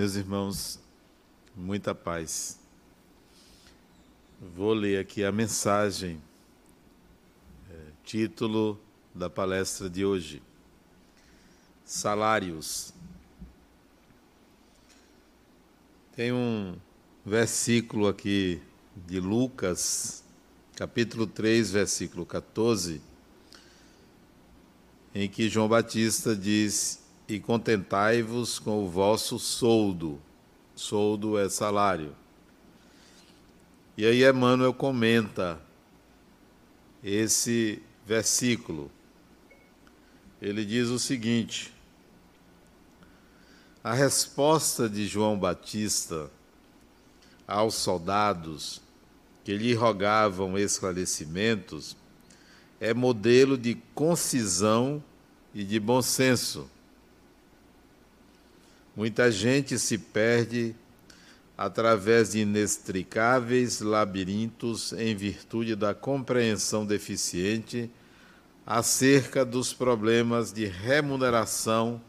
Meus irmãos, muita paz. Vou ler aqui a mensagem, é, título da palestra de hoje: Salários. Tem um versículo aqui de Lucas, capítulo 3, versículo 14, em que João Batista diz: e contentai-vos com o vosso soldo. Soldo é salário. E aí Emmanuel comenta esse versículo. Ele diz o seguinte: A resposta de João Batista aos soldados que lhe rogavam esclarecimentos é modelo de concisão e de bom senso Muita gente se perde através de inextricáveis labirintos em virtude da compreensão deficiente acerca dos problemas de remuneração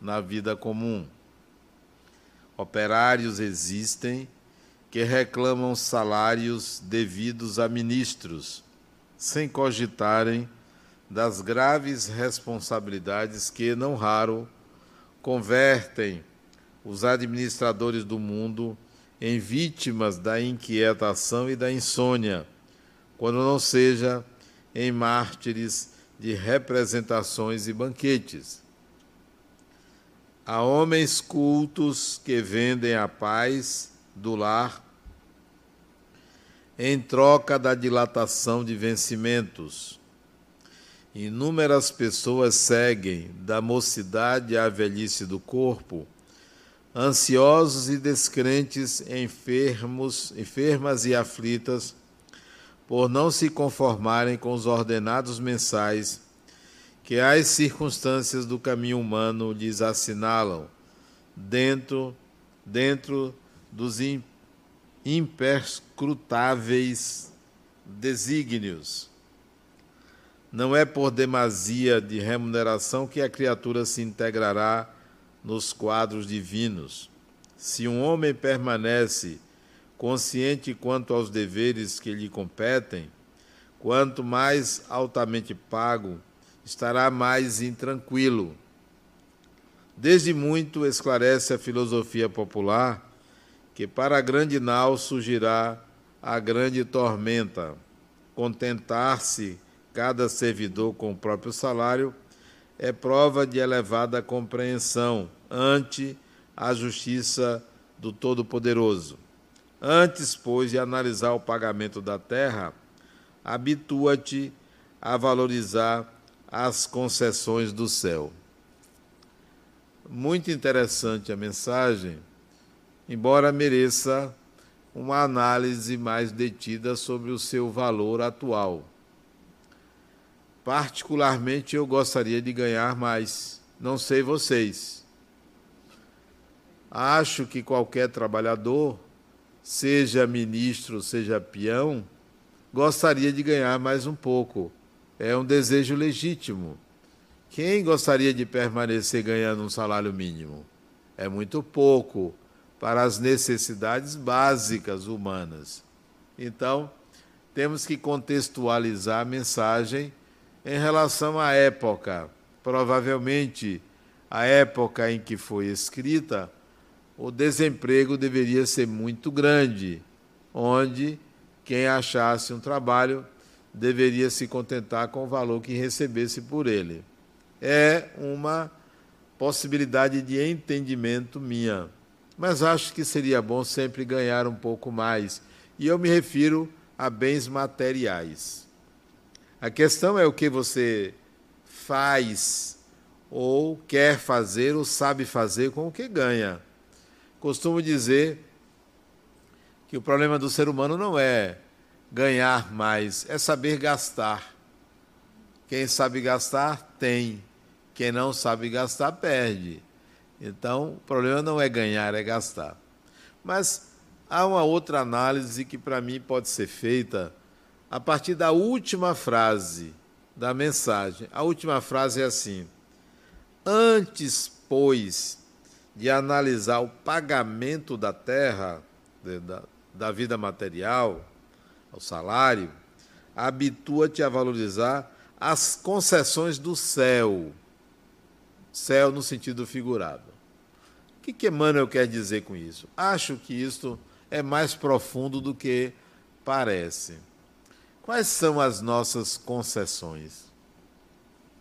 na vida comum. Operários existem que reclamam salários devidos a ministros, sem cogitarem das graves responsabilidades que, não raro, convertem os administradores do mundo em vítimas da inquietação e da insônia, quando não seja em mártires de representações e banquetes. Há homens cultos que vendem a paz do lar em troca da dilatação de vencimentos. Inúmeras pessoas seguem da mocidade à velhice do corpo ansiosos e descrentes, enfermos, enfermas e aflitas, por não se conformarem com os ordenados mensais que as circunstâncias do caminho humano lhes assinalam, dentro, dentro dos imperscrutáveis desígnios. Não é por demasia de remuneração que a criatura se integrará nos quadros divinos. Se um homem permanece consciente quanto aos deveres que lhe competem, quanto mais altamente pago, estará mais intranquilo. Desde muito esclarece a filosofia popular que para a grande nau surgirá a grande tormenta. Contentar-se cada servidor com o próprio salário é prova de elevada compreensão ante a justiça do Todo-Poderoso. Antes, pois, de analisar o pagamento da terra, habitua-te a valorizar as concessões do céu. Muito interessante a mensagem, embora mereça uma análise mais detida sobre o seu valor atual. Particularmente, eu gostaria de ganhar mais. Não sei vocês. Acho que qualquer trabalhador, seja ministro, seja peão, gostaria de ganhar mais um pouco. É um desejo legítimo. Quem gostaria de permanecer ganhando um salário mínimo? É muito pouco para as necessidades básicas humanas. Então, temos que contextualizar a mensagem em relação à época. Provavelmente, a época em que foi escrita, o desemprego deveria ser muito grande, onde quem achasse um trabalho deveria se contentar com o valor que recebesse por ele. É uma possibilidade de entendimento minha, mas acho que seria bom sempre ganhar um pouco mais, e eu me refiro a bens materiais. A questão é o que você faz ou quer fazer ou sabe fazer com o que ganha. Costumo dizer que o problema do ser humano não é ganhar mais, é saber gastar. Quem sabe gastar, tem. Quem não sabe gastar, perde. Então, o problema não é ganhar, é gastar. Mas há uma outra análise que, para mim, pode ser feita a partir da última frase da mensagem. A última frase é assim: Antes, pois, de analisar o pagamento da terra, da, da vida material, o salário, habitua-te a valorizar as concessões do céu. Céu no sentido figurado. O que, que Emmanuel quer dizer com isso? Acho que isto é mais profundo do que parece. Quais são as nossas concessões?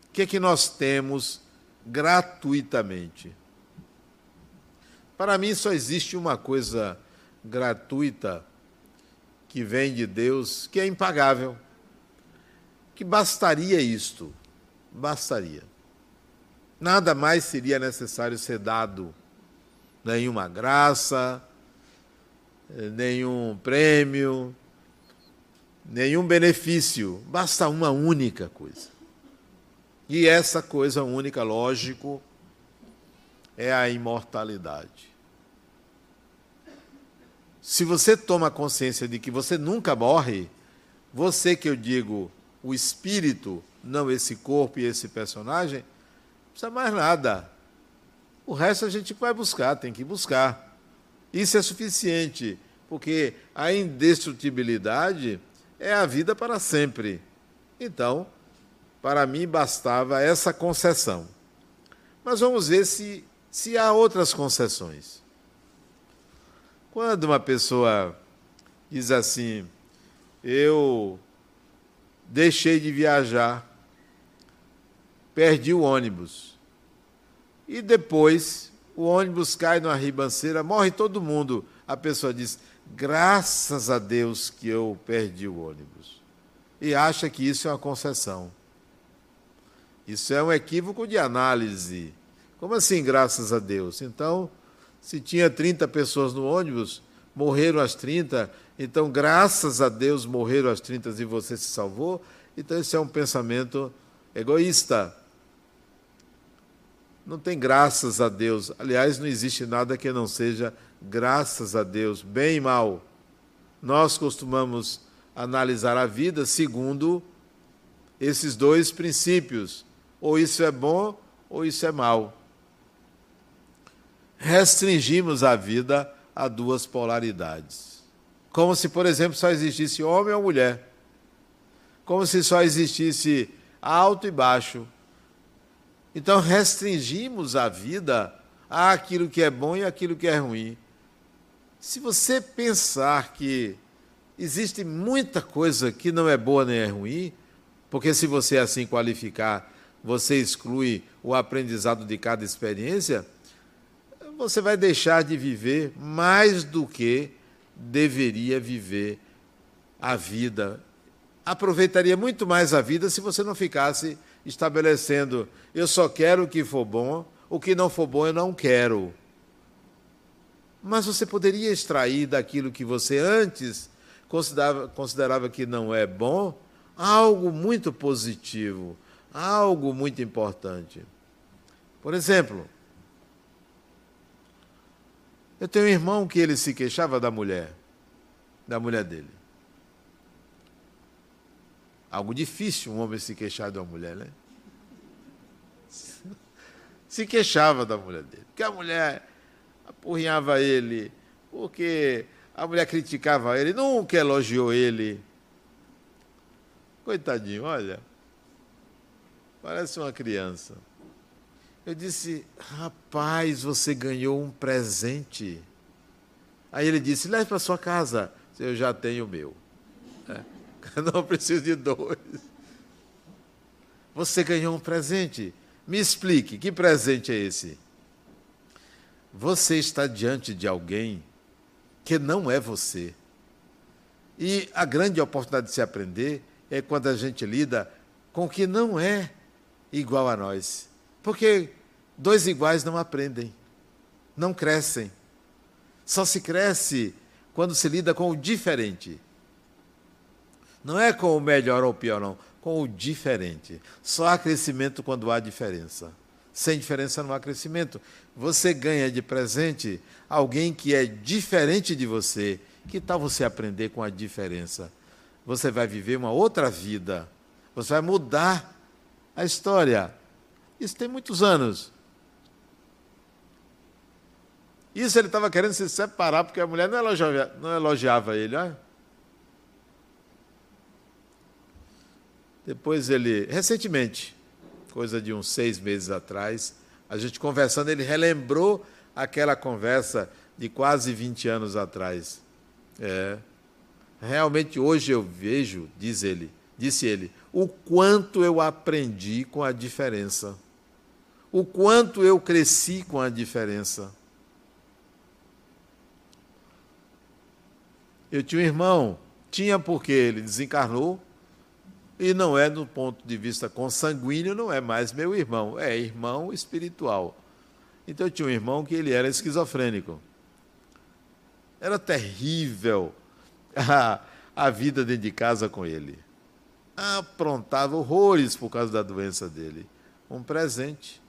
O que é que nós temos gratuitamente? Para mim só existe uma coisa gratuita que vem de Deus, que é impagável. Que bastaria isto, bastaria. Nada mais seria necessário ser dado, nenhuma graça, nenhum prêmio, nenhum benefício, basta uma única coisa. E essa coisa única, lógico, é a imortalidade. Se você toma consciência de que você nunca morre, você que eu digo, o espírito, não esse corpo e esse personagem, não precisa mais nada. O resto a gente vai buscar, tem que buscar. Isso é suficiente, porque a indestrutibilidade é a vida para sempre. Então, para mim bastava essa concessão. Mas vamos ver se se há outras concessões. Quando uma pessoa diz assim, eu deixei de viajar, perdi o ônibus, e depois o ônibus cai numa ribanceira, morre todo mundo. A pessoa diz, graças a Deus que eu perdi o ônibus. E acha que isso é uma concessão. Isso é um equívoco de análise como assim, graças a Deus? Então, se tinha 30 pessoas no ônibus, morreram as 30, então, graças a Deus, morreram as 30 e você se salvou. Então, esse é um pensamento egoísta. Não tem graças a Deus. Aliás, não existe nada que não seja graças a Deus, bem e mal. Nós costumamos analisar a vida segundo esses dois princípios. Ou isso é bom, ou isso é mal restringimos a vida a duas polaridades. Como se, por exemplo, só existisse homem ou mulher. Como se só existisse alto e baixo. Então restringimos a vida àquilo que é bom e àquilo que é ruim. Se você pensar que existe muita coisa que não é boa nem é ruim, porque se você assim qualificar, você exclui o aprendizado de cada experiência, você vai deixar de viver mais do que deveria viver a vida. Aproveitaria muito mais a vida se você não ficasse estabelecendo: eu só quero o que for bom, o que não for bom eu não quero. Mas você poderia extrair daquilo que você antes considerava, considerava que não é bom algo muito positivo, algo muito importante. Por exemplo, eu tenho um irmão que ele se queixava da mulher, da mulher dele. Algo difícil um homem se queixar de uma mulher, né? Se queixava da mulher dele. Porque a mulher apurrinhava ele, porque a mulher criticava ele, nunca elogiou ele. Coitadinho, olha. Parece uma criança. Eu disse, rapaz, você ganhou um presente. Aí ele disse, leve para sua casa. Eu já tenho o meu. Não preciso de dois. Você ganhou um presente. Me explique, que presente é esse? Você está diante de alguém que não é você. E a grande oportunidade de se aprender é quando a gente lida com o que não é igual a nós. Porque dois iguais não aprendem, não crescem. Só se cresce quando se lida com o diferente. Não é com o melhor ou o pior, não. Com o diferente. Só há crescimento quando há diferença. Sem diferença não há crescimento. Você ganha de presente alguém que é diferente de você. Que tal você aprender com a diferença? Você vai viver uma outra vida. Você vai mudar a história. Isso tem muitos anos. Isso ele estava querendo se separar porque a mulher não elogiava, não elogiava ele. Olha. Depois ele, recentemente, coisa de uns seis meses atrás, a gente conversando, ele relembrou aquela conversa de quase 20 anos atrás. É. Realmente hoje eu vejo, diz ele, disse ele, o quanto eu aprendi com a diferença. O quanto eu cresci com a diferença. Eu tinha um irmão, tinha porque ele desencarnou, e não é do ponto de vista consanguíneo, não é mais meu irmão, é irmão espiritual. Então eu tinha um irmão que ele era esquizofrênico. Era terrível a, a vida dentro de casa com ele. Aprontava horrores por causa da doença dele. Um presente.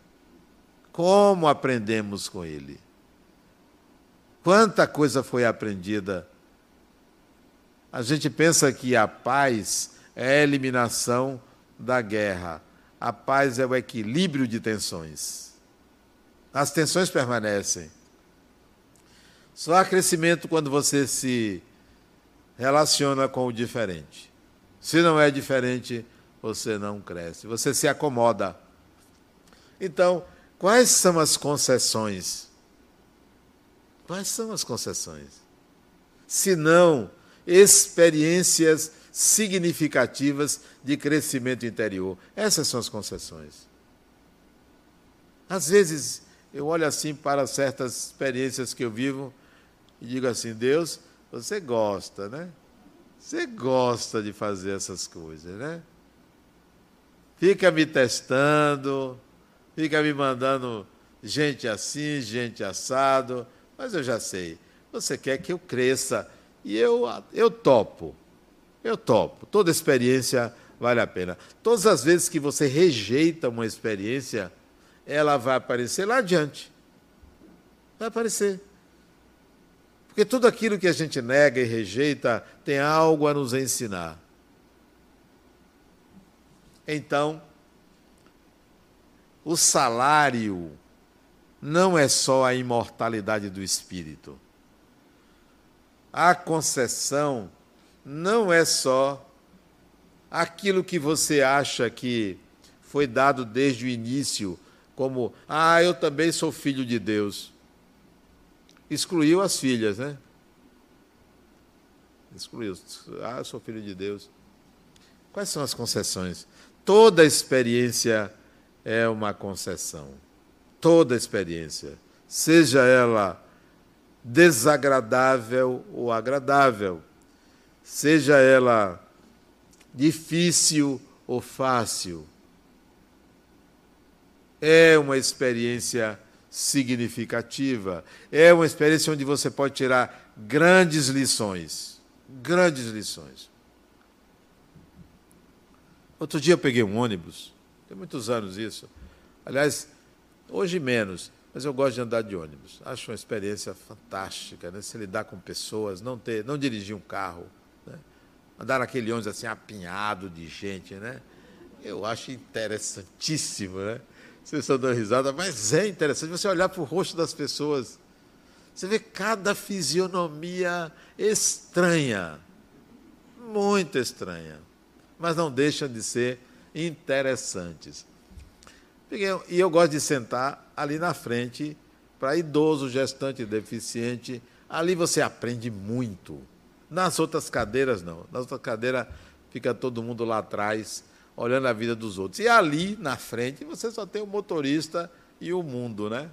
Como aprendemos com ele? Quanta coisa foi aprendida. A gente pensa que a paz é a eliminação da guerra. A paz é o equilíbrio de tensões. As tensões permanecem. Só há crescimento quando você se relaciona com o diferente. Se não é diferente, você não cresce, você se acomoda. Então, quais são as concessões? Quais são as concessões? Se não experiências significativas de crescimento interior. Essas são as concessões. Às vezes eu olho assim para certas experiências que eu vivo e digo assim: Deus, você gosta, né? Você gosta de fazer essas coisas, né? Fica me testando, fica me mandando gente assim, gente assado, mas eu já sei. Você quer que eu cresça e eu, eu topo. Eu topo. Toda experiência vale a pena. Todas as vezes que você rejeita uma experiência, ela vai aparecer lá adiante. Vai aparecer. Porque tudo aquilo que a gente nega e rejeita tem algo a nos ensinar. Então, o salário não é só a imortalidade do espírito. A concessão não é só aquilo que você acha que foi dado desde o início, como, ah, eu também sou filho de Deus. Excluiu as filhas, né? Excluiu. Ah, eu sou filho de Deus. Quais são as concessões? Toda experiência é uma concessão. Toda experiência. Seja ela desagradável ou agradável seja ela difícil ou fácil, é uma experiência significativa, é uma experiência onde você pode tirar grandes lições. Grandes lições. Outro dia eu peguei um ônibus, tem muitos anos isso. Aliás, hoje menos, mas eu gosto de andar de ônibus. Acho uma experiência fantástica, né? Se lidar com pessoas, não ter, não dirigir um carro, andar naquele ônibus assim, apinhado de gente, né? Eu acho interessantíssimo, né? Vocês estão dando risada, mas é interessante você olhar para o rosto das pessoas. Você vê cada fisionomia estranha, muito estranha, mas não deixam de ser interessantes. E eu gosto de sentar ali na frente, para idoso, gestante, deficiente. Ali você aprende muito. Nas outras cadeiras, não. Nas outras cadeiras fica todo mundo lá atrás, olhando a vida dos outros. E ali, na frente, você só tem o motorista e o mundo, né?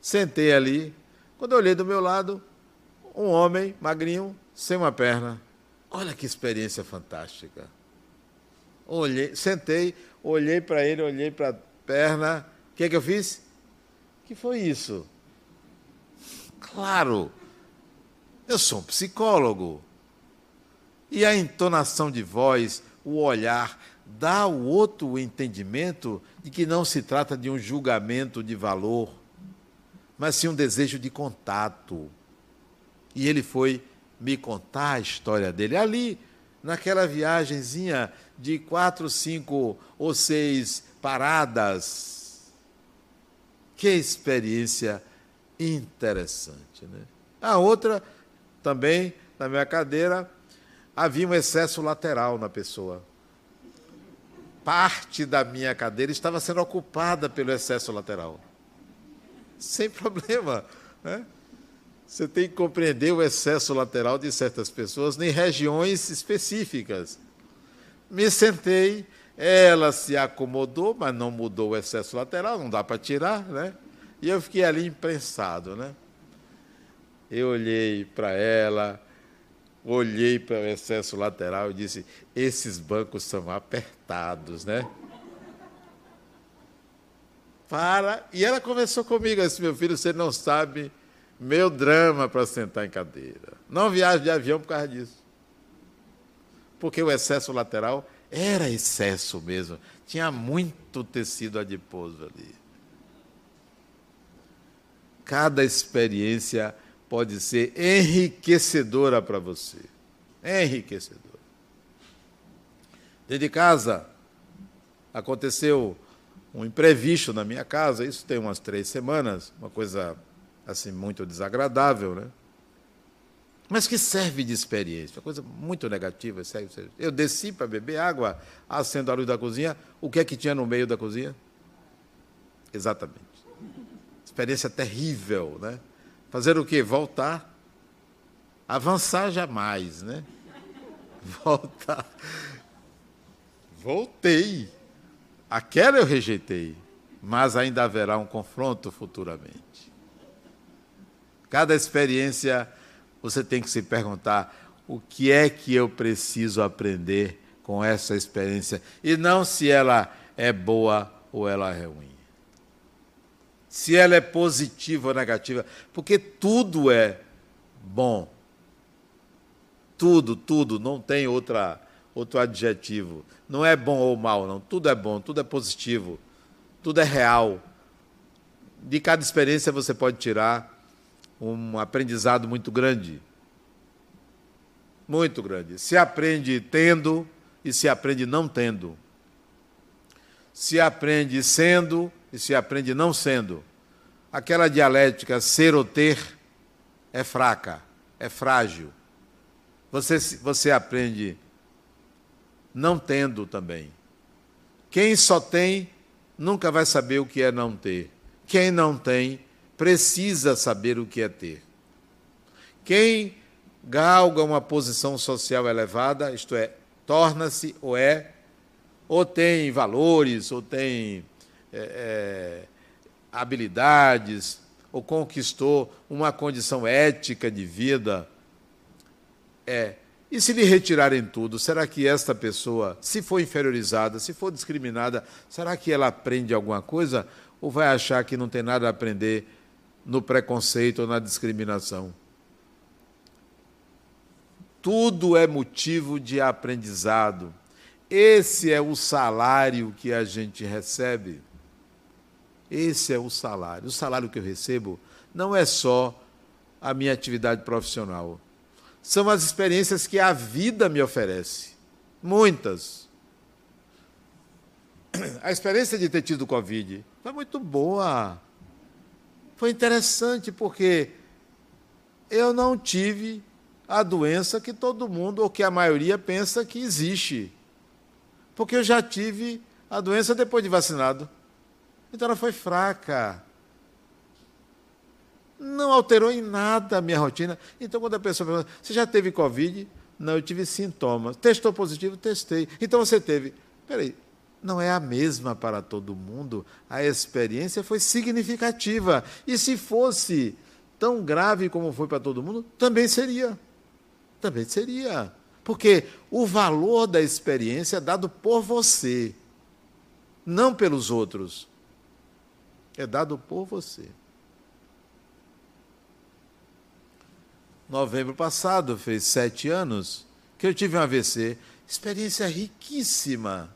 Sentei ali. Quando eu olhei do meu lado, um homem magrinho, sem uma perna. Olha que experiência fantástica. Olhei, sentei, olhei para ele, olhei para a perna. O que é que eu fiz? que foi isso? Claro, eu sou um psicólogo. E a entonação de voz, o olhar, dá ao outro o entendimento de que não se trata de um julgamento de valor, mas sim um desejo de contato. E ele foi me contar a história dele ali, naquela viagemzinha de quatro, cinco ou seis paradas. Que experiência interessante. Né? A outra, também, na minha cadeira, havia um excesso lateral na pessoa. Parte da minha cadeira estava sendo ocupada pelo excesso lateral. Sem problema. Né? Você tem que compreender o excesso lateral de certas pessoas em regiões específicas. Me sentei, ela se acomodou, mas não mudou o excesso lateral, não dá para tirar, né? E eu fiquei ali imprensado, né? Eu olhei para ela, olhei para o excesso lateral e disse: esses bancos são apertados, né? Para. E ela conversou comigo, disse: meu filho, você não sabe meu drama para sentar em cadeira. Não viajo de avião por causa disso. Porque o excesso lateral era excesso mesmo. Tinha muito tecido adiposo ali. Cada experiência pode ser enriquecedora para você. Enriquecedora. Dentro de casa, aconteceu um imprevisto na minha casa, isso tem umas três semanas, uma coisa assim muito desagradável, né? Mas que serve de experiência, uma coisa muito negativa. Serve, Eu desci para beber água, acendo a luz da cozinha, o que é que tinha no meio da cozinha? Exatamente. Experiência terrível, né? Fazer o quê? Voltar. Avançar jamais, né? Voltar. Voltei. Aquela eu rejeitei, mas ainda haverá um confronto futuramente. Cada experiência você tem que se perguntar: o que é que eu preciso aprender com essa experiência? E não se ela é boa ou ela é ruim. Se ela é positiva ou negativa, porque tudo é bom. Tudo, tudo, não tem outra, outro adjetivo. Não é bom ou mal, não. Tudo é bom, tudo é positivo, tudo é real. De cada experiência você pode tirar um aprendizado muito grande. Muito grande. Se aprende tendo e se aprende não tendo. Se aprende sendo e se aprende não sendo. Aquela dialética ser ou ter é fraca, é frágil. Você, você aprende não tendo também. Quem só tem nunca vai saber o que é não ter. Quem não tem precisa saber o que é ter. Quem galga uma posição social elevada, isto é, torna-se ou é, ou tem valores, ou tem é, é, habilidades, ou conquistou uma condição ética de vida, é. E se lhe retirarem tudo, será que esta pessoa, se for inferiorizada, se for discriminada, será que ela aprende alguma coisa? Ou vai achar que não tem nada a aprender no preconceito ou na discriminação. Tudo é motivo de aprendizado. Esse é o salário que a gente recebe. Esse é o salário. O salário que eu recebo não é só a minha atividade profissional. São as experiências que a vida me oferece. Muitas. A experiência de ter tido Covid foi muito boa. Foi interessante porque eu não tive a doença que todo mundo, ou que a maioria, pensa que existe. Porque eu já tive a doença depois de vacinado. Então ela foi fraca. Não alterou em nada a minha rotina. Então, quando a pessoa pergunta, você já teve Covid? Não, eu tive sintomas. Testou positivo? Testei. Então você teve. Peraí, não é a mesma para todo mundo. A experiência foi significativa. E se fosse tão grave como foi para todo mundo, também seria. Também seria. Porque o valor da experiência é dado por você, não pelos outros. É dado por você. Novembro passado, fez sete anos, que eu tive um AVC. Experiência riquíssima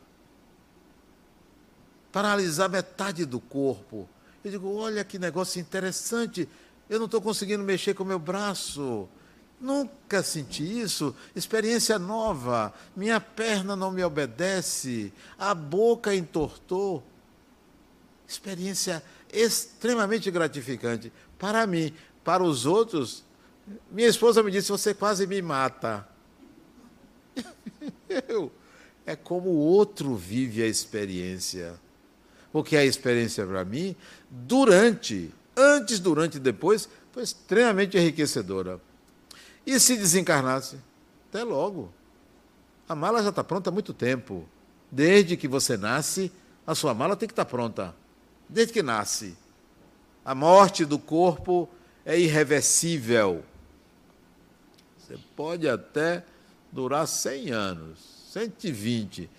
paralisar metade do corpo. Eu digo, olha que negócio interessante, eu não estou conseguindo mexer com o meu braço. Nunca senti isso. Experiência nova. Minha perna não me obedece. A boca entortou. Experiência extremamente gratificante. Para mim, para os outros, minha esposa me disse: Você quase me mata. Eu, é como o outro vive a experiência. Porque a experiência para mim, durante, antes, durante e depois, foi extremamente enriquecedora. E se desencarnasse? Até logo. A mala já está pronta há muito tempo. Desde que você nasce, a sua mala tem que estar tá pronta. Desde que nasce. A morte do corpo é irreversível. Você pode até durar 100 anos, 120,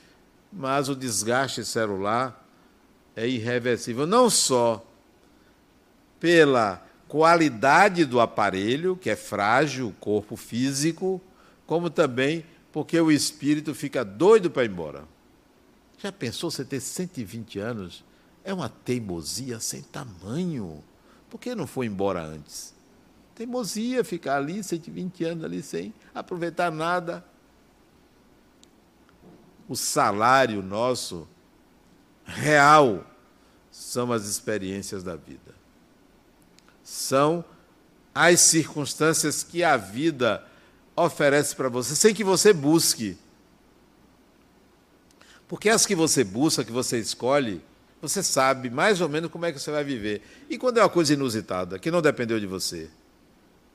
mas o desgaste celular é irreversível, não só pela qualidade do aparelho, que é frágil, o corpo físico, como também porque o espírito fica doido para ir embora. Já pensou você ter 120 anos? É uma teimosia sem tamanho. Por que não foi embora antes? Teimosia ficar ali 120 anos ali sem aproveitar nada. O salário nosso real são as experiências da vida. São as circunstâncias que a vida oferece para você, sem que você busque. Porque as que você busca, que você escolhe, você sabe mais ou menos como é que você vai viver. E quando é uma coisa inusitada, que não dependeu de você,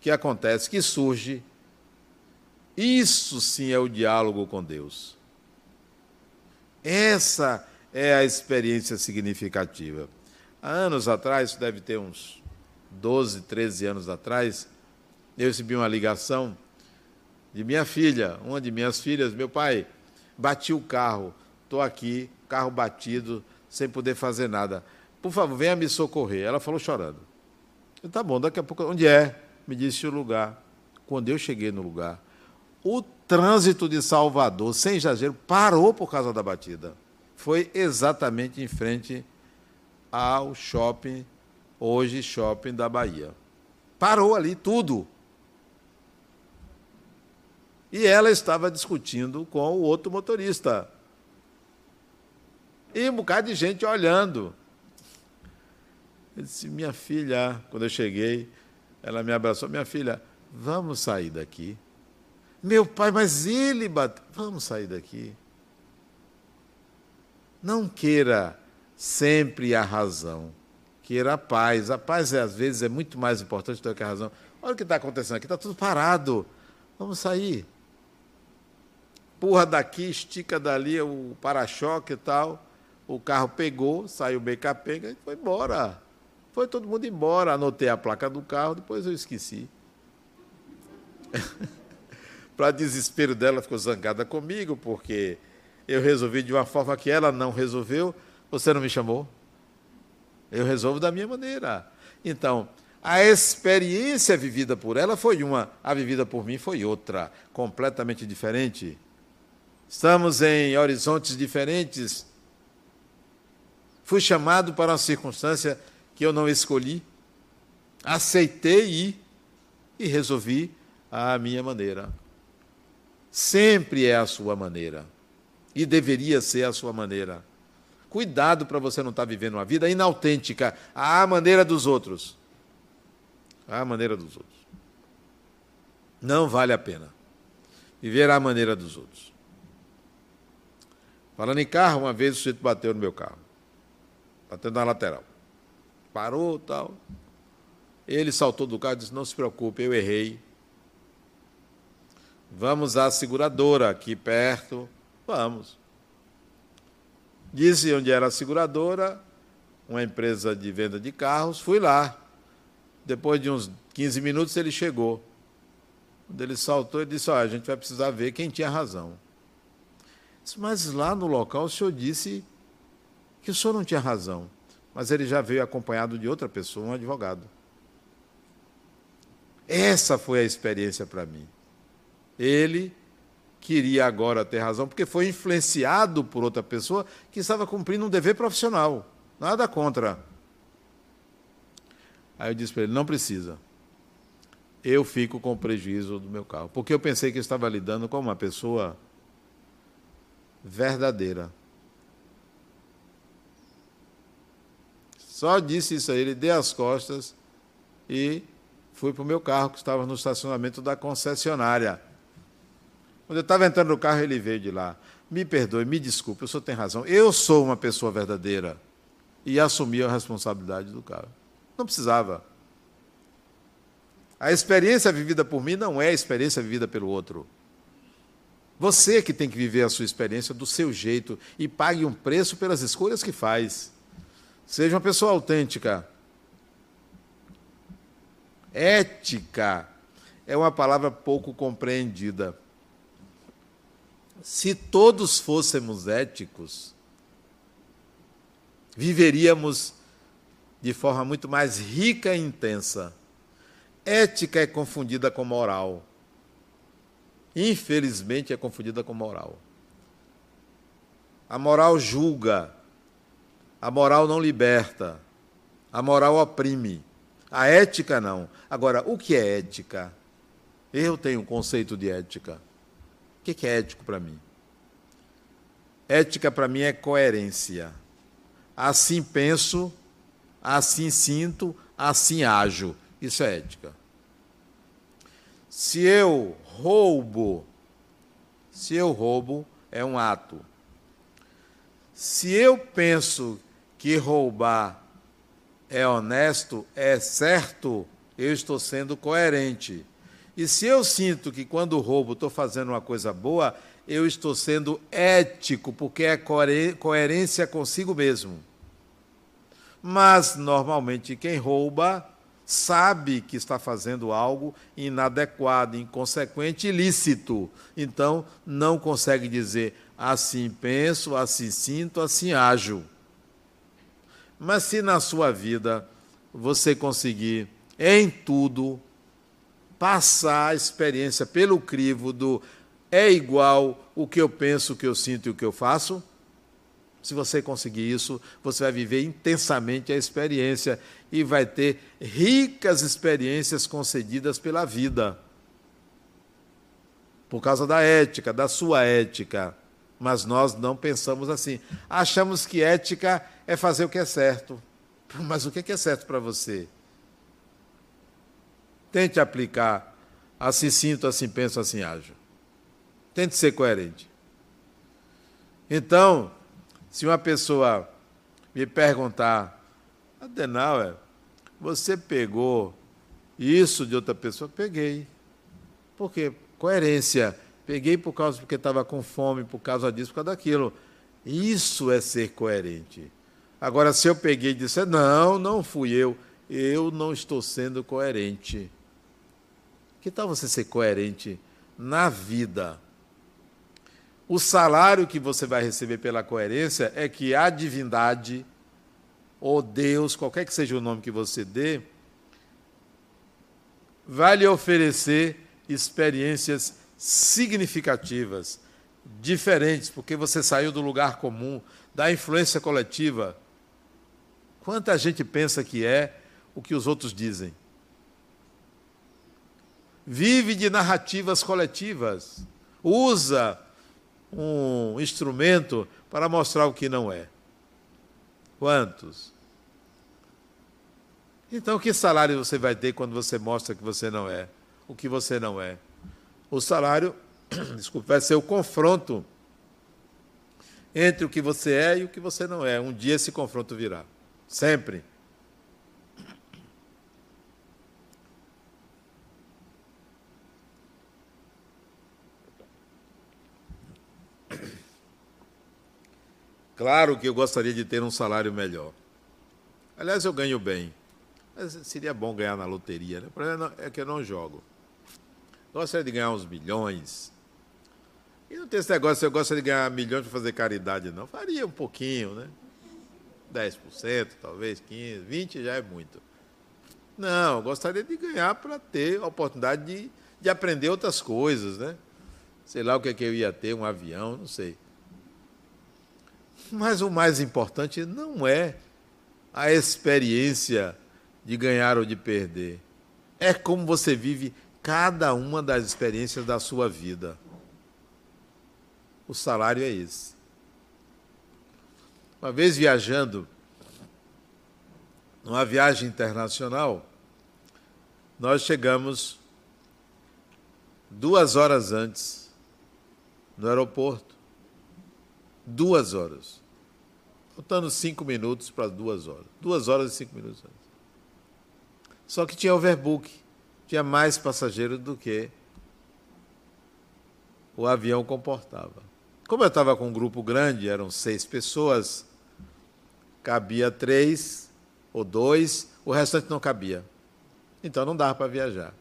que acontece, que surge, isso sim é o diálogo com Deus. Essa é a experiência significativa. Há anos atrás, isso deve ter uns 12, 13 anos atrás, eu recebi uma ligação de minha filha, uma de minhas filhas, meu pai, bati o carro, estou aqui, carro batido, sem poder fazer nada. Por favor, venha me socorrer. Ela falou chorando. Eu, tá bom, daqui a pouco, onde é? Me disse o lugar. Quando eu cheguei no lugar, o trânsito de Salvador, sem exagero, parou por causa da batida. Foi exatamente em frente ao shopping, hoje shopping da Bahia. Parou ali tudo. E ela estava discutindo com o outro motorista. E um bocado de gente olhando. Eu disse, minha filha, quando eu cheguei, ela me abraçou, minha filha, vamos sair daqui. Meu pai, mas ele bateu. Vamos sair daqui. Não queira sempre a razão. Queira a paz. A paz, às vezes, é muito mais importante do que a razão. Olha o que está acontecendo aqui, está tudo parado. Vamos sair empurra daqui, estica dali o para-choque e tal. O carro pegou, saiu bem capenga e foi embora. Foi todo mundo embora. Anotei a placa do carro, depois eu esqueci. Para desespero dela, ficou zangada comigo, porque eu resolvi de uma forma que ela não resolveu. Você não me chamou? Eu resolvo da minha maneira. Então, a experiência vivida por ela foi uma, a vivida por mim foi outra, completamente diferente. Estamos em horizontes diferentes. Fui chamado para uma circunstância que eu não escolhi. Aceitei ir e resolvi a minha maneira. Sempre é a sua maneira. E deveria ser a sua maneira. Cuidado para você não estar vivendo uma vida inautêntica, à maneira dos outros. À maneira dos outros. Não vale a pena viver à maneira dos outros. Falando em carro, uma vez o sujeito bateu no meu carro. Bateu na lateral. Parou tal. Ele saltou do carro e disse: Não se preocupe, eu errei. Vamos à seguradora aqui perto. Vamos. Disse onde era a seguradora, uma empresa de venda de carros. Fui lá. Depois de uns 15 minutos ele chegou. Quando ele saltou, ele disse: Olha, a gente vai precisar ver quem tinha razão. Mas lá no local o senhor disse que o senhor não tinha razão, mas ele já veio acompanhado de outra pessoa, um advogado. Essa foi a experiência para mim. Ele queria agora ter razão, porque foi influenciado por outra pessoa que estava cumprindo um dever profissional. Nada contra. Aí eu disse para ele: não precisa. Eu fico com o prejuízo do meu carro. Porque eu pensei que eu estava lidando com uma pessoa verdadeira. Só disse isso aí, ele deu as costas e fui para o meu carro que estava no estacionamento da concessionária. Quando eu estava entrando no carro, ele veio de lá. Me perdoe, me desculpe, o senhor tem razão. Eu sou uma pessoa verdadeira. E assumi a responsabilidade do carro. Não precisava. A experiência vivida por mim não é a experiência vivida pelo outro. Você que tem que viver a sua experiência do seu jeito e pague um preço pelas escolhas que faz. Seja uma pessoa autêntica. Ética é uma palavra pouco compreendida. Se todos fôssemos éticos, viveríamos de forma muito mais rica e intensa. Ética é confundida com moral. Infelizmente é confundida com moral. A moral julga, a moral não liberta, a moral oprime. A ética não. Agora, o que é ética? Eu tenho um conceito de ética. O que é ético para mim? Ética para mim é coerência. Assim penso, assim sinto, assim ajo. Isso é ética. Se eu roubo, se eu roubo, é um ato. Se eu penso que roubar é honesto, é certo, eu estou sendo coerente. E se eu sinto que quando roubo estou fazendo uma coisa boa, eu estou sendo ético, porque é coerência consigo mesmo. Mas, normalmente, quem rouba sabe que está fazendo algo inadequado, inconsequente, ilícito. Então, não consegue dizer assim penso, assim sinto, assim ajo. Mas se na sua vida você conseguir, em tudo, passar a experiência pelo crivo do é igual o que eu penso, o que eu sinto e o que eu faço. Se você conseguir isso, você vai viver intensamente a experiência e vai ter ricas experiências concedidas pela vida. Por causa da ética, da sua ética. Mas nós não pensamos assim. Achamos que ética é fazer o que é certo. Mas o que é certo para você? Tente aplicar. Assim sinto, assim penso, assim ajo. Tente ser coerente. Então, se uma pessoa me perguntar, Adenauer, você pegou isso de outra pessoa? Peguei. Por quê? Coerência. Peguei por causa porque estava com fome, por causa disso, por causa daquilo. Isso é ser coerente. Agora, se eu peguei e disse, não, não fui eu, eu não estou sendo coerente. Que tal você ser coerente na vida? O salário que você vai receber pela coerência é que a divindade, ou Deus, qualquer que seja o nome que você dê, vai lhe oferecer experiências significativas, diferentes, porque você saiu do lugar comum, da influência coletiva. Quanta gente pensa que é o que os outros dizem? vive de narrativas coletivas, usa um instrumento para mostrar o que não é. Quantos? Então, que salário você vai ter quando você mostra que você não é? O que você não é? O salário, desculpe, vai ser o confronto entre o que você é e o que você não é. Um dia esse confronto virá. Sempre. Claro que eu gostaria de ter um salário melhor. Aliás, eu ganho bem. Mas seria bom ganhar na loteria. Né? O problema é que eu não jogo. Gostaria de ganhar uns milhões. E não tem esse negócio, eu gostaria de ganhar milhões para fazer caridade, não. Faria um pouquinho, né? 10%, talvez 15%, 20% já é muito. Não, gostaria de ganhar para ter a oportunidade de, de aprender outras coisas, né? Sei lá o que, é que eu ia ter, um avião, não sei. Mas o mais importante não é a experiência de ganhar ou de perder. É como você vive cada uma das experiências da sua vida. O salário é esse. Uma vez viajando, numa viagem internacional, nós chegamos duas horas antes no aeroporto. Duas horas. Faltando cinco minutos para duas horas. Duas horas e cinco minutos antes. Só que tinha overbook. Tinha mais passageiros do que o avião comportava. Como eu estava com um grupo grande, eram seis pessoas, cabia três ou dois, o restante não cabia. Então não dava para viajar.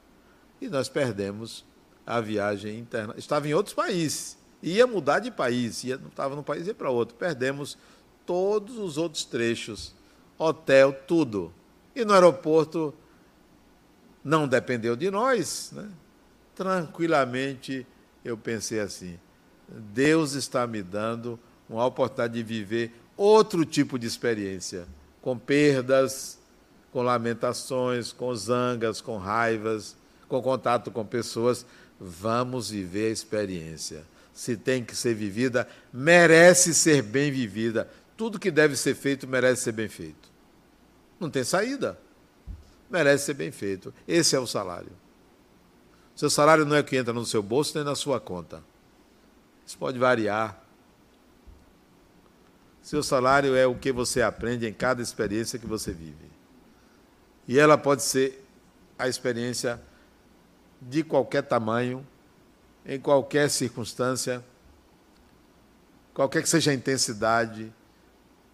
E nós perdemos a viagem interna. Estava em outros países, ia mudar de país, ia, não estava num país, ia para outro. Perdemos todos os outros trechos, hotel, tudo. E no aeroporto não dependeu de nós, né? tranquilamente eu pensei assim: Deus está me dando uma oportunidade de viver outro tipo de experiência, com perdas, com lamentações, com zangas, com raivas, com contato com pessoas. Vamos viver a experiência. Se tem que ser vivida, merece ser bem vivida. Tudo que deve ser feito merece ser bem feito. Não tem saída. Merece ser bem feito. Esse é o salário. Seu salário não é o que entra no seu bolso nem na sua conta. Isso pode variar. Seu salário é o que você aprende em cada experiência que você vive. E ela pode ser a experiência de qualquer tamanho, em qualquer circunstância, qualquer que seja a intensidade,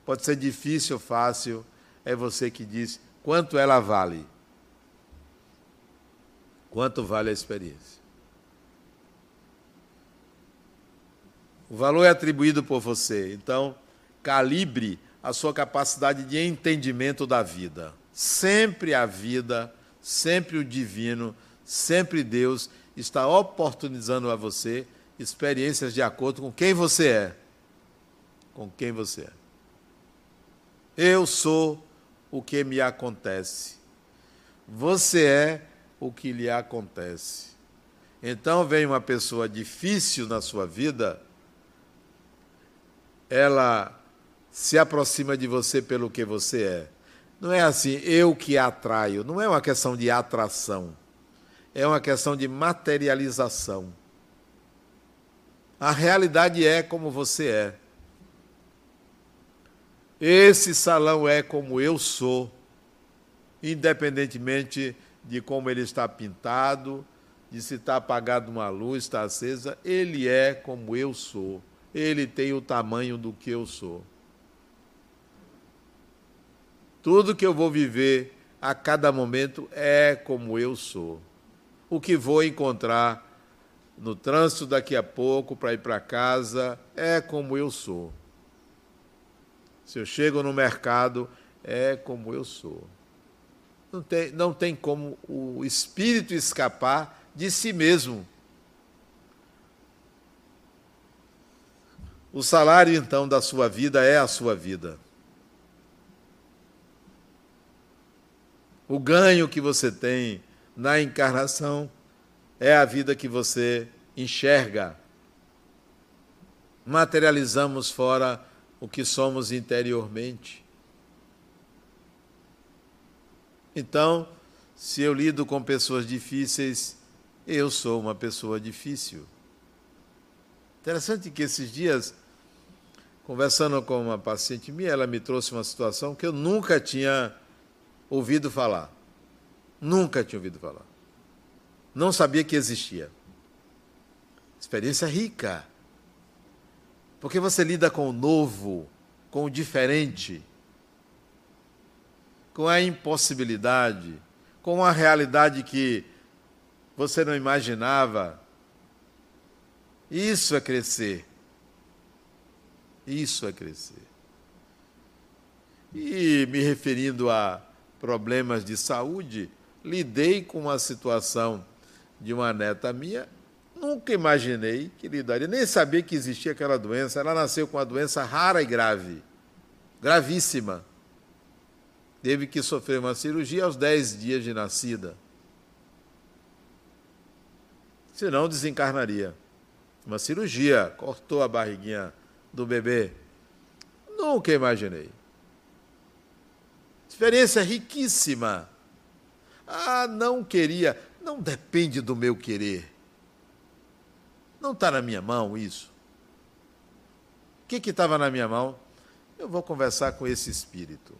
pode ser difícil ou fácil, é você que diz quanto ela vale. Quanto vale a experiência? O valor é atribuído por você. Então, calibre a sua capacidade de entendimento da vida. Sempre a vida, sempre o divino, sempre Deus está oportunizando a você experiências de acordo com quem você é. Com quem você é. Eu sou o que me acontece. Você é o que lhe acontece. Então vem uma pessoa difícil na sua vida, ela se aproxima de você pelo que você é. Não é assim, eu que atraio, não é uma questão de atração, é uma questão de materialização. A realidade é como você é. Esse salão é como eu sou, independentemente de como ele está pintado, de se está apagado uma luz, está acesa, ele é como eu sou. Ele tem o tamanho do que eu sou. Tudo que eu vou viver a cada momento é como eu sou. O que vou encontrar no trânsito daqui a pouco para ir para casa é como eu sou. Se eu chego no mercado, é como eu sou. Não tem, não tem como o espírito escapar de si mesmo. O salário, então, da sua vida é a sua vida. O ganho que você tem na encarnação é a vida que você enxerga. Materializamos fora o que somos interiormente. Então, se eu lido com pessoas difíceis, eu sou uma pessoa difícil. Interessante que esses dias, conversando com uma paciente minha, ela me trouxe uma situação que eu nunca tinha ouvido falar. Nunca tinha ouvido falar. Não sabia que existia. Experiência rica. Porque você lida com o novo, com o diferente com a impossibilidade, com a realidade que você não imaginava. Isso é crescer. Isso é crescer. E me referindo a problemas de saúde, lidei com uma situação de uma neta minha, nunca imaginei que lidaria, nem sabia que existia aquela doença. Ela nasceu com uma doença rara e grave, gravíssima teve que sofrer uma cirurgia aos 10 dias de nascida. Senão desencarnaria. Uma cirurgia, cortou a barriguinha do bebê. Nunca imaginei. Experiência riquíssima. Ah, não queria. Não depende do meu querer. Não está na minha mão isso. O que estava na minha mão? Eu vou conversar com esse espírito.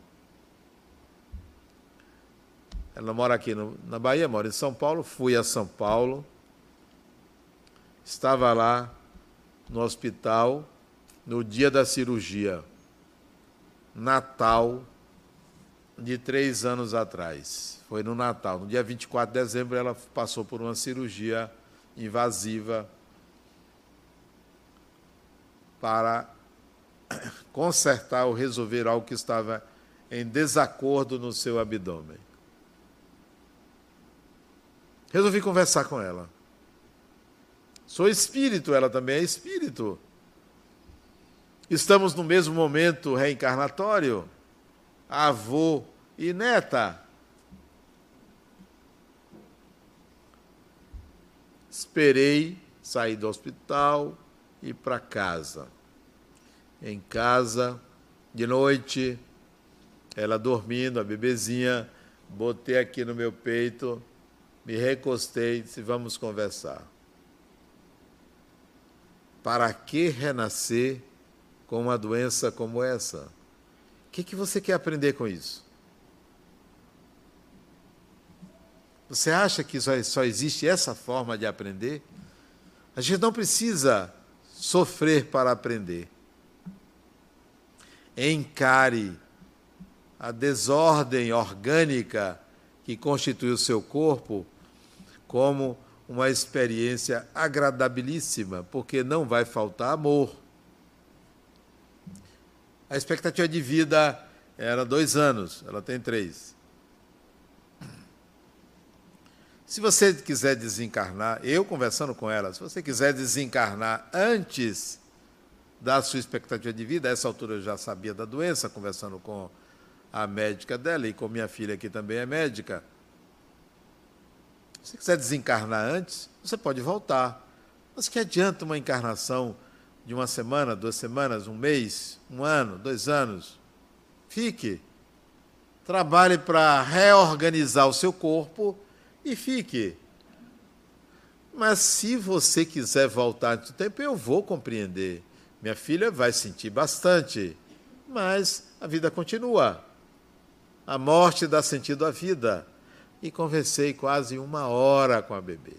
Ela mora aqui no, na Bahia, mora em São Paulo. Fui a São Paulo. Estava lá no hospital no dia da cirurgia. Natal de três anos atrás. Foi no Natal. No dia 24 de dezembro, ela passou por uma cirurgia invasiva para consertar ou resolver algo que estava em desacordo no seu abdômen. Resolvi conversar com ela. Sou espírito, ela também é espírito. Estamos no mesmo momento reencarnatório, avô e neta. Esperei sair do hospital e para casa. Em casa, de noite, ela dormindo, a bebezinha, botei aqui no meu peito, me recostei e disse: Vamos conversar. Para que renascer com uma doença como essa? O que, que você quer aprender com isso? Você acha que só, só existe essa forma de aprender? A gente não precisa sofrer para aprender. Encare a desordem orgânica que constitui o seu corpo como uma experiência agradabilíssima, porque não vai faltar amor. A expectativa de vida era dois anos, ela tem três. Se você quiser desencarnar, eu conversando com ela, se você quiser desencarnar antes da sua expectativa de vida, a essa altura eu já sabia da doença, conversando com a médica dela e com minha filha que também é médica. Se quiser desencarnar antes, você pode voltar. Mas que adianta uma encarnação de uma semana, duas semanas, um mês, um ano, dois anos? Fique. Trabalhe para reorganizar o seu corpo e fique. Mas se você quiser voltar antes tempo, eu vou compreender. Minha filha vai sentir bastante, mas a vida continua. A morte dá sentido à vida e conversei quase uma hora com a bebê.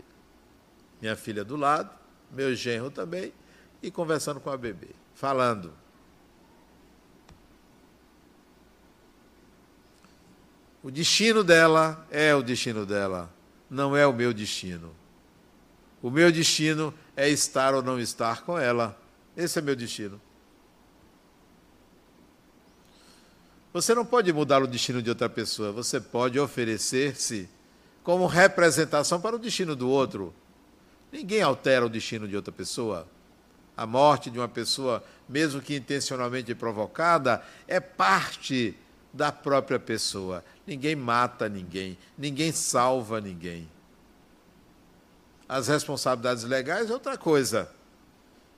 Minha filha do lado, meu genro também, e conversando com a bebê, falando. O destino dela é o destino dela, não é o meu destino. O meu destino é estar ou não estar com ela. Esse é meu destino. Você não pode mudar o destino de outra pessoa, você pode oferecer-se como representação para o destino do outro. Ninguém altera o destino de outra pessoa. A morte de uma pessoa, mesmo que intencionalmente provocada, é parte da própria pessoa. Ninguém mata ninguém, ninguém salva ninguém. As responsabilidades legais é outra coisa.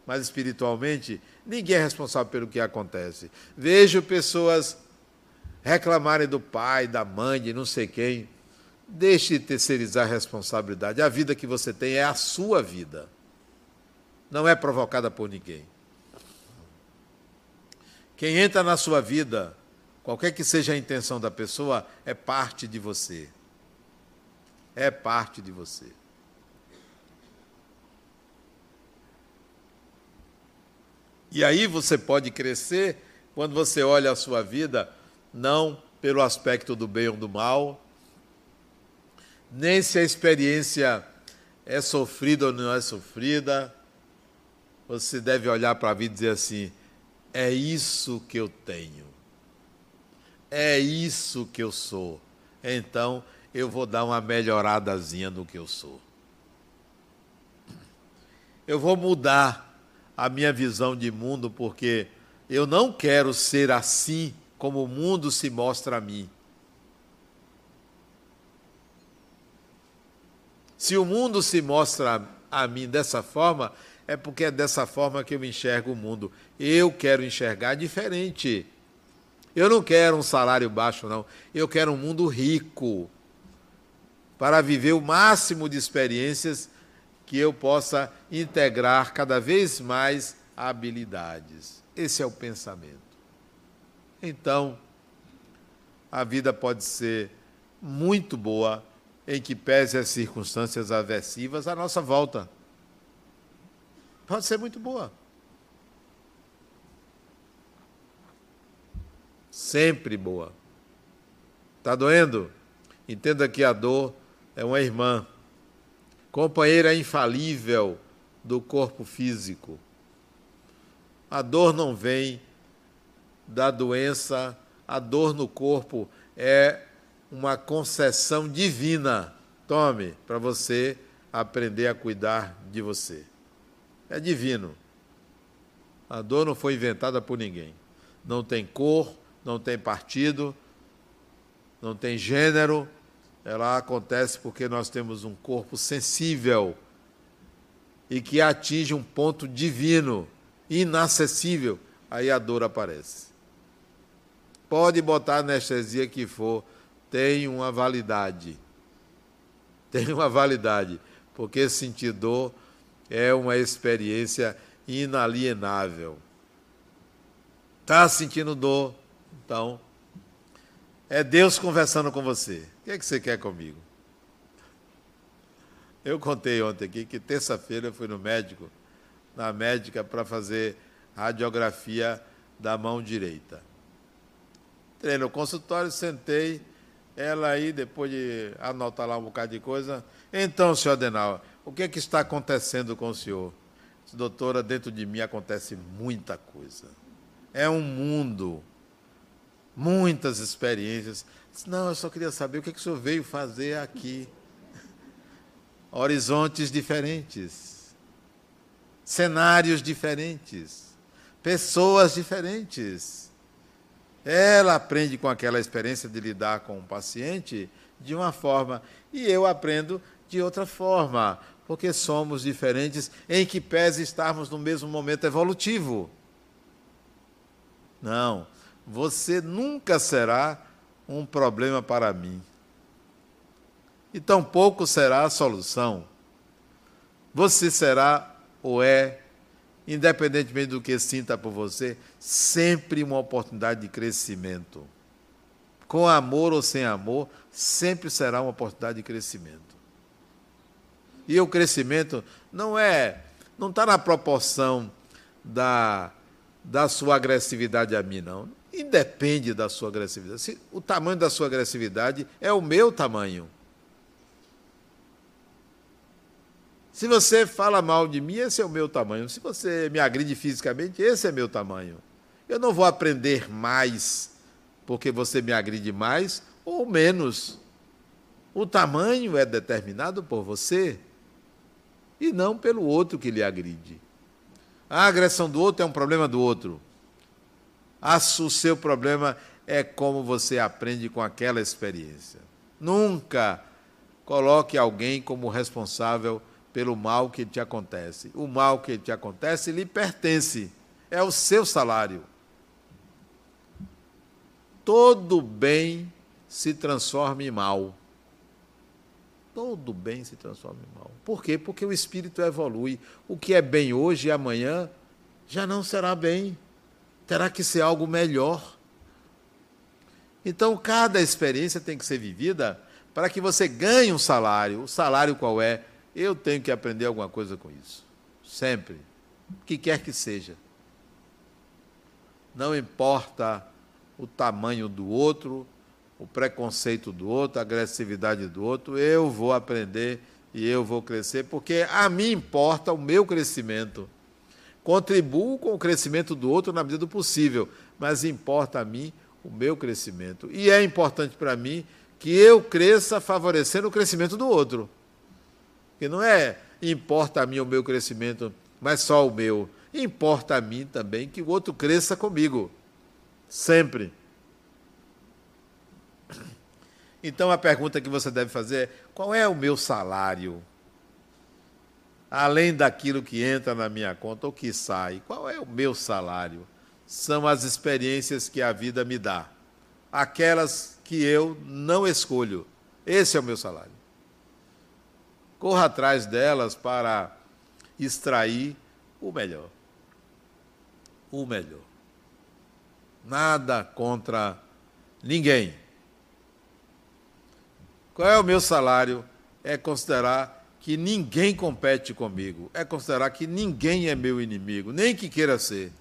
Mas espiritualmente, ninguém é responsável pelo que acontece. Vejo pessoas reclamarem do pai, da mãe, de não sei quem. Deixe de terceirizar a responsabilidade. A vida que você tem é a sua vida. Não é provocada por ninguém. Quem entra na sua vida, qualquer que seja a intenção da pessoa, é parte de você. É parte de você. E aí você pode crescer quando você olha a sua vida não pelo aspecto do bem ou do mal, nem se a experiência é sofrida ou não é sofrida. Você deve olhar para a vida e dizer assim: é isso que eu tenho, é isso que eu sou. Então eu vou dar uma melhoradazinha no que eu sou. Eu vou mudar a minha visão de mundo porque eu não quero ser assim como o mundo se mostra a mim. Se o mundo se mostra a mim dessa forma, é porque é dessa forma que eu enxergo o mundo. Eu quero enxergar diferente. Eu não quero um salário baixo, não. Eu quero um mundo rico. para viver o máximo de experiências que eu possa integrar cada vez mais habilidades. Esse é o pensamento. Então, a vida pode ser muito boa em que pese as circunstâncias aversivas à nossa volta. Pode ser muito boa. Sempre boa. Está doendo? Entenda que a dor é uma irmã, companheira infalível do corpo físico. A dor não vem da doença, a dor no corpo é uma concessão divina. Tome para você aprender a cuidar de você. É divino. A dor não foi inventada por ninguém. Não tem cor, não tem partido, não tem gênero. Ela acontece porque nós temos um corpo sensível e que atinge um ponto divino, inacessível. Aí a dor aparece. Pode botar anestesia que for, tem uma validade. Tem uma validade, porque sentir dor é uma experiência inalienável. Está sentindo dor? Então, é Deus conversando com você. O que é que você quer comigo? Eu contei ontem aqui que terça-feira eu fui no médico, na médica, para fazer radiografia da mão direita. Entrei no consultório, sentei, ela aí, depois de anotar lá um bocado de coisa, então, senhor Adenal, o que é que está acontecendo com o senhor? Doutora, dentro de mim acontece muita coisa. É um mundo, muitas experiências. Não, eu só queria saber o que, é que o senhor veio fazer aqui. Horizontes diferentes, cenários diferentes, pessoas diferentes. Ela aprende com aquela experiência de lidar com o paciente de uma forma e eu aprendo de outra forma, porque somos diferentes em que pese estarmos no mesmo momento evolutivo. Não, você nunca será um problema para mim. E tampouco será a solução. Você será ou é independentemente do que sinta por você, sempre uma oportunidade de crescimento. Com amor ou sem amor, sempre será uma oportunidade de crescimento. E o crescimento não é, não está na proporção da, da sua agressividade a mim, não. Independe da sua agressividade. Se o tamanho da sua agressividade é o meu tamanho. Se você fala mal de mim, esse é o meu tamanho. Se você me agride fisicamente, esse é meu tamanho. Eu não vou aprender mais porque você me agride mais ou menos. O tamanho é determinado por você e não pelo outro que lhe agride. A agressão do outro é um problema do outro. O seu problema é como você aprende com aquela experiência. Nunca coloque alguém como responsável pelo mal que te acontece. O mal que te acontece lhe pertence, é o seu salário. Todo bem se transforma em mal. Todo bem se transforma em mal. Por quê? Porque o espírito evolui. O que é bem hoje e amanhã já não será bem. Terá que ser algo melhor. Então, cada experiência tem que ser vivida para que você ganhe um salário. O salário qual é? Eu tenho que aprender alguma coisa com isso. Sempre. O que quer que seja. Não importa o tamanho do outro, o preconceito do outro, a agressividade do outro, eu vou aprender e eu vou crescer, porque a mim importa o meu crescimento. Contribuo com o crescimento do outro na medida do possível, mas importa a mim o meu crescimento. E é importante para mim que eu cresça favorecendo o crescimento do outro. Que não é importa a mim o meu crescimento, mas só o meu. Importa a mim também que o outro cresça comigo. Sempre. Então a pergunta que você deve fazer é: qual é o meu salário? Além daquilo que entra na minha conta ou que sai, qual é o meu salário? São as experiências que a vida me dá, aquelas que eu não escolho. Esse é o meu salário. Corra atrás delas para extrair o melhor. O melhor. Nada contra ninguém. Qual é o meu salário? É considerar que ninguém compete comigo, é considerar que ninguém é meu inimigo, nem que queira ser.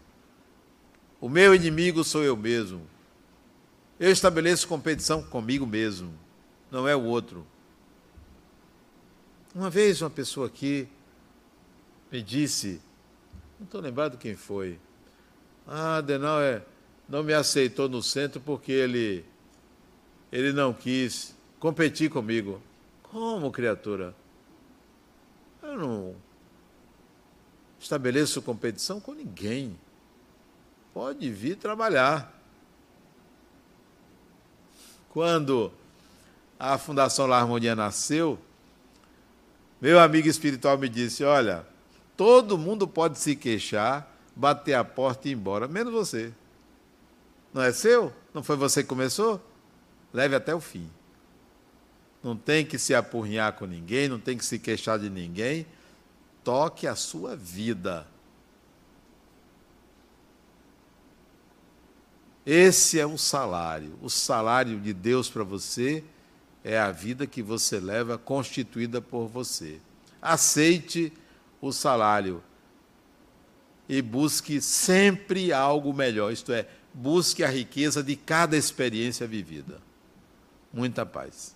O meu inimigo sou eu mesmo. Eu estabeleço competição comigo mesmo, não é o outro. Uma vez uma pessoa aqui me disse, não estou lembrado quem foi, ah, Denal é, não me aceitou no centro porque ele, ele não quis competir comigo. Como, criatura? Eu não estabeleço competição com ninguém. Pode vir trabalhar. Quando a Fundação La Harmonia nasceu, meu amigo espiritual me disse: Olha, todo mundo pode se queixar, bater a porta e ir embora, menos você. Não é seu? Não foi você que começou? Leve até o fim não tem que se apurrinhar com ninguém, não tem que se queixar de ninguém. Toque a sua vida. Esse é o salário. O salário de Deus para você é a vida que você leva constituída por você. Aceite o salário e busque sempre algo melhor, isto é, busque a riqueza de cada experiência vivida. Muita paz.